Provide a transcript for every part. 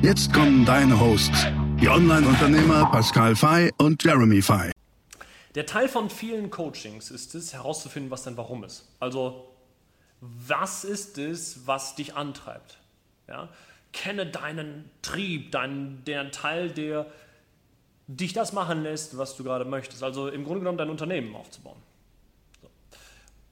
Jetzt kommen deine Hosts, die Online-Unternehmer Pascal Fay und Jeremy Fay. Der Teil von vielen Coachings ist es, herauszufinden, was dein Warum ist. Also, was ist es, was dich antreibt? Ja? Kenne deinen Trieb, deinen, der Teil, der dich das machen lässt, was du gerade möchtest. Also im Grunde genommen dein Unternehmen aufzubauen.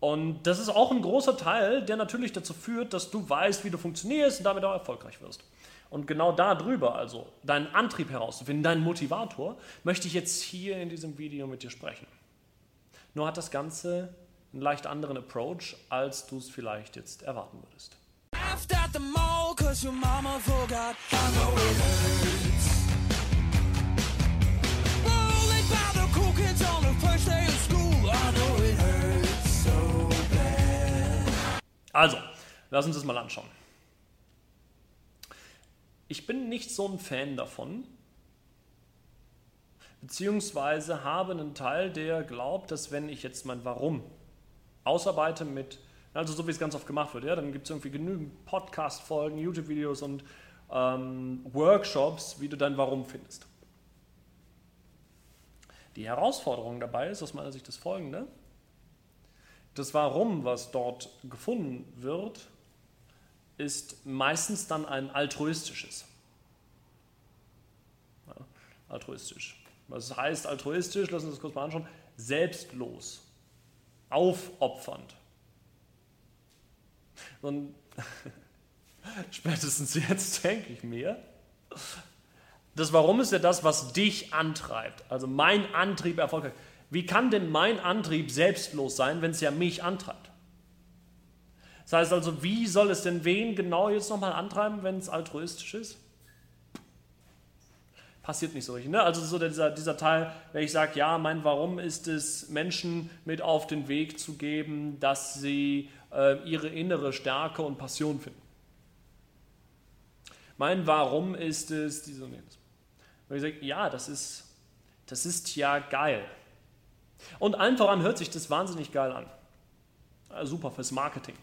Und das ist auch ein großer Teil, der natürlich dazu führt, dass du weißt, wie du funktionierst und damit auch erfolgreich wirst. Und genau darüber, also deinen Antrieb herauszufinden, deinen Motivator, möchte ich jetzt hier in diesem Video mit dir sprechen. Nur hat das Ganze einen leicht anderen Approach, als du es vielleicht jetzt erwarten würdest. Also, lass uns das mal anschauen. Ich bin nicht so ein Fan davon, beziehungsweise habe einen Teil, der glaubt, dass wenn ich jetzt mein Warum ausarbeite mit, also so wie es ganz oft gemacht wird, ja, dann gibt es irgendwie genügend Podcast-Folgen, YouTube-Videos und ähm, Workshops, wie du dein Warum findest. Die Herausforderung dabei ist aus meiner Sicht das folgende. Das Warum, was dort gefunden wird, ist meistens dann ein altruistisches. Ja, altruistisch. Was heißt altruistisch? Lassen Sie uns das kurz mal anschauen. Selbstlos, aufopfernd. Und spätestens jetzt denke ich mir, das Warum ist ja das, was dich antreibt. Also mein Antrieb erfolgreich. Wie kann denn mein Antrieb selbstlos sein, wenn es ja mich antreibt? Das heißt also, wie soll es denn wen genau jetzt nochmal antreiben, wenn es altruistisch ist? Passiert nicht so richtig. Ne? Also so dieser, dieser Teil, wenn ich sage, ja, mein Warum ist es, Menschen mit auf den Weg zu geben, dass sie äh, ihre innere Stärke und Passion finden. Mein Warum ist es, diese und jenes. Und ich sage, ja, das ist, das ist ja geil. Und allen voran hört sich das wahnsinnig geil an. Super fürs Marketing.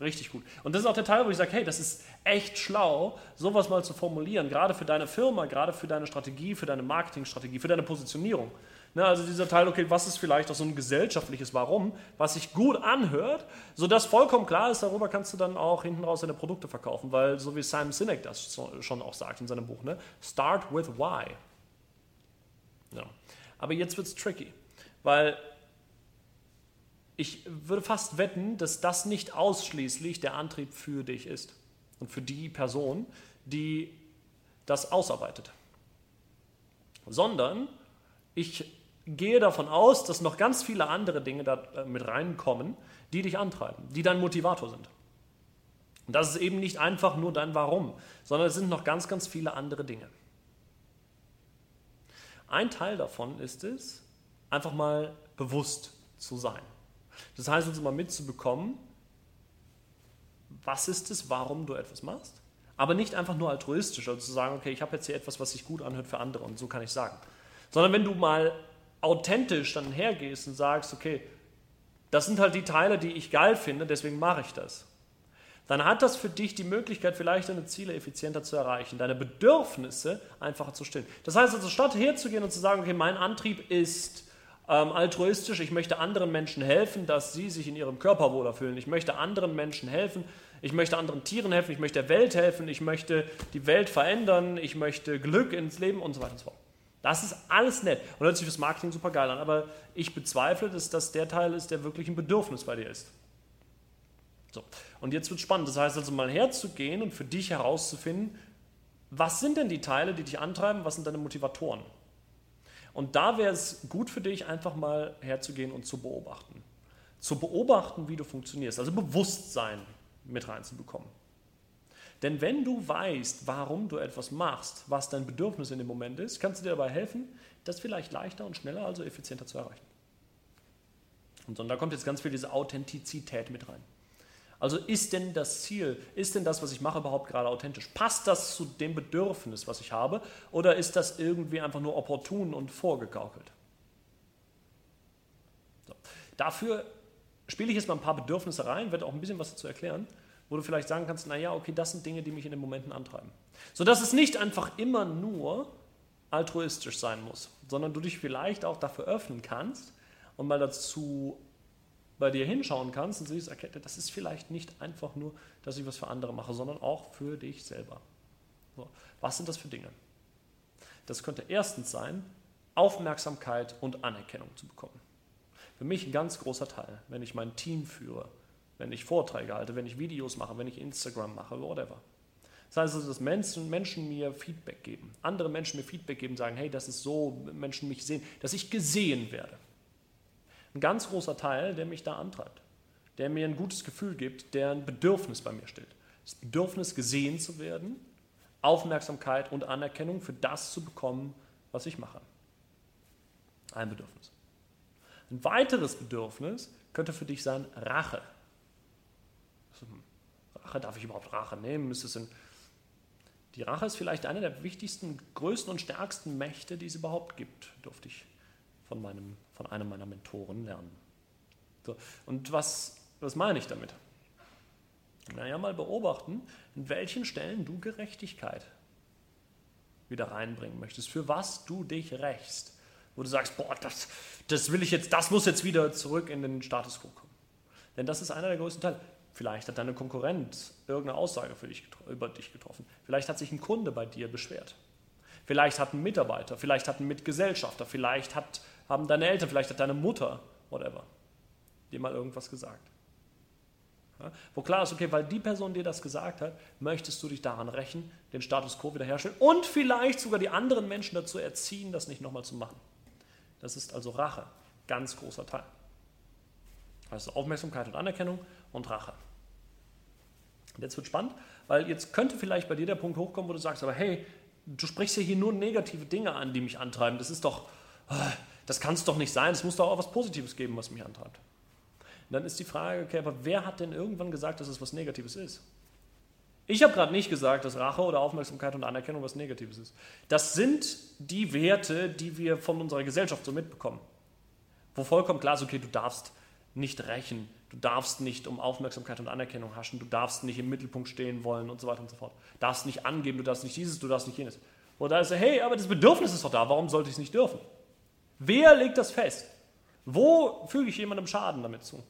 Richtig gut. Und das ist auch der Teil, wo ich sage, hey, das ist echt schlau, sowas mal zu formulieren, gerade für deine Firma, gerade für deine Strategie, für deine Marketingstrategie, für deine Positionierung. Ne, also dieser Teil, okay, was ist vielleicht auch so ein gesellschaftliches Warum, was sich gut anhört, sodass vollkommen klar ist, darüber kannst du dann auch hinten raus deine Produkte verkaufen, weil so wie Simon Sinek das schon auch sagt in seinem Buch, ne, start with why. Ja. Aber jetzt wird es tricky, weil ich würde fast wetten, dass das nicht ausschließlich der Antrieb für dich ist und für die Person, die das ausarbeitet. Sondern ich gehe davon aus, dass noch ganz viele andere Dinge da äh, mit reinkommen, die dich antreiben, die dein Motivator sind. Und das ist eben nicht einfach nur dein Warum, sondern es sind noch ganz, ganz viele andere Dinge. Ein Teil davon ist es, einfach mal bewusst zu sein. Das heißt uns mal mitzubekommen, was ist es, warum du etwas machst, aber nicht einfach nur altruistisch, also zu sagen, okay, ich habe jetzt hier etwas, was sich gut anhört für andere und so kann ich sagen. Sondern wenn du mal authentisch dann hergehst und sagst, okay, das sind halt die Teile, die ich geil finde, deswegen mache ich das. Dann hat das für dich die Möglichkeit, vielleicht deine Ziele effizienter zu erreichen, deine Bedürfnisse einfacher zu stillen. Das heißt also, statt herzugehen und zu sagen, okay, mein Antrieb ist ähm, altruistisch, ich möchte anderen Menschen helfen, dass sie sich in ihrem Körper wohler fühlen. Ich möchte anderen Menschen helfen, ich möchte anderen Tieren helfen, ich möchte der Welt helfen, ich möchte die Welt verändern, ich möchte Glück ins Leben und so weiter und so fort. Das ist alles nett und hört sich fürs Marketing super geil an, aber ich bezweifle, dass das der Teil ist, der wirklich ein Bedürfnis bei dir ist. So, und jetzt wird spannend. Das heißt also mal herzugehen und für dich herauszufinden, was sind denn die Teile, die dich antreiben, was sind deine Motivatoren? Und da wäre es gut für dich, einfach mal herzugehen und zu beobachten. Zu beobachten, wie du funktionierst, also Bewusstsein mit reinzubekommen. Denn wenn du weißt, warum du etwas machst, was dein Bedürfnis in dem Moment ist, kannst du dir dabei helfen, das vielleicht leichter und schneller, also effizienter zu erreichen. Und da kommt jetzt ganz viel diese Authentizität mit rein. Also ist denn das Ziel, ist denn das, was ich mache, überhaupt gerade authentisch? Passt das zu dem Bedürfnis, was ich habe? Oder ist das irgendwie einfach nur opportun und vorgegaukelt? So. Dafür spiele ich jetzt mal ein paar Bedürfnisse rein, werde auch ein bisschen was dazu erklären, wo du vielleicht sagen kannst, naja, okay, das sind Dinge, die mich in den Momenten antreiben. Sodass es nicht einfach immer nur altruistisch sein muss, sondern du dich vielleicht auch dafür öffnen kannst und mal dazu bei dir hinschauen kannst und siehst, okay, das ist vielleicht nicht einfach nur, dass ich was für andere mache, sondern auch für dich selber. So, was sind das für Dinge? Das könnte erstens sein, Aufmerksamkeit und Anerkennung zu bekommen. Für mich ein ganz großer Teil, wenn ich mein Team führe, wenn ich Vorträge halte, wenn ich Videos mache, wenn ich Instagram mache, whatever. Das heißt also, dass Menschen, Menschen mir Feedback geben, andere Menschen mir Feedback geben, sagen, hey, das ist so, Menschen mich sehen, dass ich gesehen werde. Ein ganz großer Teil, der mich da antreibt, der mir ein gutes Gefühl gibt, der ein Bedürfnis bei mir stellt. Das Bedürfnis, gesehen zu werden, Aufmerksamkeit und Anerkennung für das zu bekommen, was ich mache. Ein Bedürfnis. Ein weiteres Bedürfnis könnte für dich sein Rache. Rache, darf ich überhaupt Rache nehmen? Ist es in die Rache ist vielleicht eine der wichtigsten, größten und stärksten Mächte, die es überhaupt gibt, durfte ich von, meinem, von einem meiner Mentoren lernen. So, und was, was meine ich damit? Naja, mal beobachten, in welchen Stellen du Gerechtigkeit wieder reinbringen möchtest, für was du dich rächst. Wo du sagst, boah, das, das will ich jetzt, das muss jetzt wieder zurück in den Status quo kommen. Denn das ist einer der größten Teile. Vielleicht hat deine Konkurrent irgendeine Aussage dich, über dich getroffen. Vielleicht hat sich ein Kunde bei dir beschwert. Vielleicht hat ein Mitarbeiter, vielleicht hat ein Mitgesellschafter, vielleicht hat, haben deine Eltern, vielleicht hat deine Mutter, whatever, dir mal irgendwas gesagt. Ja, wo klar ist, okay, weil die Person dir das gesagt hat, möchtest du dich daran rächen, den Status quo wiederherstellen und vielleicht sogar die anderen Menschen dazu erziehen, das nicht nochmal zu machen. Das ist also Rache, ganz großer Teil. Also Aufmerksamkeit und Anerkennung und Rache. Und jetzt wird spannend, weil jetzt könnte vielleicht bei dir der Punkt hochkommen, wo du sagst, aber hey, du sprichst ja hier nur negative Dinge an, die mich antreiben. Das ist doch, äh, das kann es doch nicht sein. Es muss doch auch was Positives geben, was mich antreibt. Und dann ist die Frage, okay, aber wer hat denn irgendwann gesagt, dass es was Negatives ist? Ich habe gerade nicht gesagt, dass Rache oder Aufmerksamkeit und Anerkennung was Negatives ist. Das sind die Werte, die wir von unserer Gesellschaft so mitbekommen. Wo vollkommen klar ist, okay, du darfst nicht rächen, du darfst nicht um Aufmerksamkeit und Anerkennung haschen, du darfst nicht im Mittelpunkt stehen wollen und so weiter und so fort. Du darfst nicht angeben, du darfst nicht dieses, du darfst nicht jenes. Wo da ist, hey, aber das Bedürfnis ist doch da, warum sollte ich es nicht dürfen? Wer legt das fest? Wo füge ich jemandem Schaden damit zu?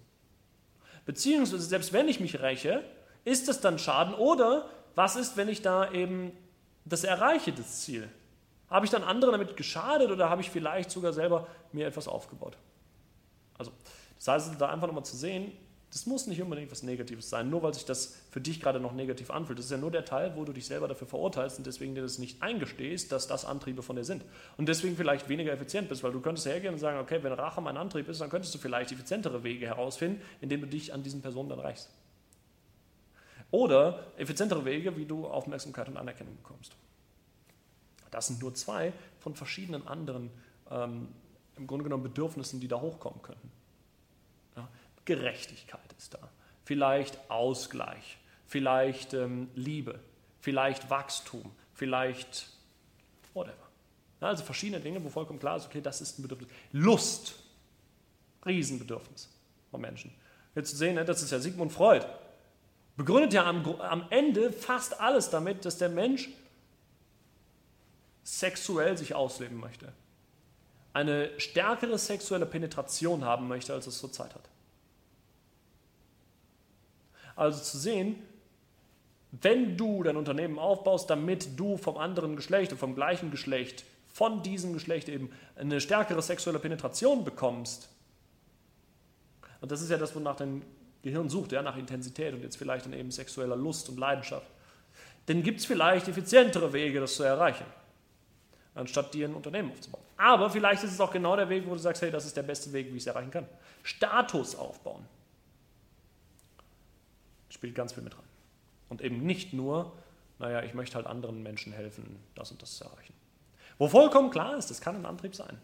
Beziehungsweise, selbst wenn ich mich räche, ist das dann Schaden? Oder was ist, wenn ich da eben das erreiche, das Ziel? Habe ich dann anderen damit geschadet oder habe ich vielleicht sogar selber mir etwas aufgebaut? Also, das heißt, da einfach nochmal zu sehen, das muss nicht unbedingt was Negatives sein, nur weil sich das für dich gerade noch negativ anfühlt. Das ist ja nur der Teil, wo du dich selber dafür verurteilst und deswegen dir das nicht eingestehst, dass das Antriebe von dir sind. Und deswegen vielleicht weniger effizient bist, weil du könntest hergehen und sagen, okay, wenn Rache mein Antrieb ist, dann könntest du vielleicht effizientere Wege herausfinden, indem du dich an diesen Personen dann rächst. Oder effizientere Wege, wie du Aufmerksamkeit und Anerkennung bekommst. Das sind nur zwei von verschiedenen anderen, ähm, im Grunde genommen, Bedürfnissen, die da hochkommen könnten. Gerechtigkeit ist da, vielleicht Ausgleich, vielleicht ähm, Liebe, vielleicht Wachstum, vielleicht whatever. Also verschiedene Dinge, wo vollkommen klar ist, okay, das ist ein Bedürfnis. Lust, Riesenbedürfnis von Menschen. Jetzt zu sehen, ne, das ist ja Sigmund Freud, begründet ja am, am Ende fast alles damit, dass der Mensch sexuell sich ausleben möchte. Eine stärkere sexuelle Penetration haben möchte, als es zurzeit hat. Also zu sehen, wenn du dein Unternehmen aufbaust, damit du vom anderen Geschlecht und vom gleichen Geschlecht, von diesem Geschlecht eben eine stärkere sexuelle Penetration bekommst, und das ist ja das, wonach dein Gehirn sucht, ja, nach Intensität und jetzt vielleicht dann eben sexueller Lust und Leidenschaft, dann gibt es vielleicht effizientere Wege, das zu erreichen, anstatt dir ein Unternehmen aufzubauen. Aber vielleicht ist es auch genau der Weg, wo du sagst, hey, das ist der beste Weg, wie ich es erreichen kann. Status aufbauen. Spielt ganz viel mit rein. Und eben nicht nur, naja, ich möchte halt anderen Menschen helfen, das und das zu erreichen. Wo vollkommen klar ist, das kann ein Antrieb sein.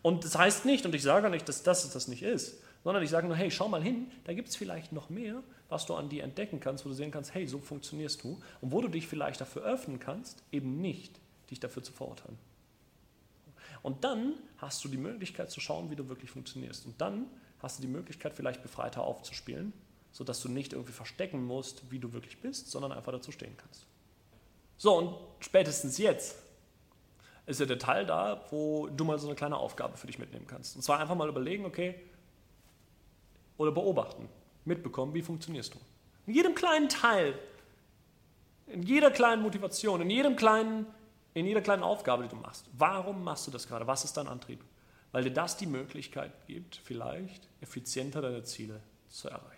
Und das heißt nicht, und ich sage nicht, dass das das nicht ist, sondern ich sage nur, hey, schau mal hin, da gibt es vielleicht noch mehr, was du an dir entdecken kannst, wo du sehen kannst, hey, so funktionierst du und wo du dich vielleicht dafür öffnen kannst, eben nicht dich dafür zu verurteilen. Und dann hast du die Möglichkeit zu schauen, wie du wirklich funktionierst. Und dann hast du die Möglichkeit, vielleicht befreiter aufzuspielen, sodass du nicht irgendwie verstecken musst, wie du wirklich bist, sondern einfach dazu stehen kannst. So, und spätestens jetzt ist ja der Teil da, wo du mal so eine kleine Aufgabe für dich mitnehmen kannst. Und zwar einfach mal überlegen, okay, oder beobachten, mitbekommen, wie funktionierst du. In jedem kleinen Teil, in jeder kleinen Motivation, in jedem kleinen, in jeder kleinen Aufgabe, die du machst. Warum machst du das gerade? Was ist dein Antrieb? Weil dir das die Möglichkeit gibt, vielleicht effizienter deine Ziele zu erreichen.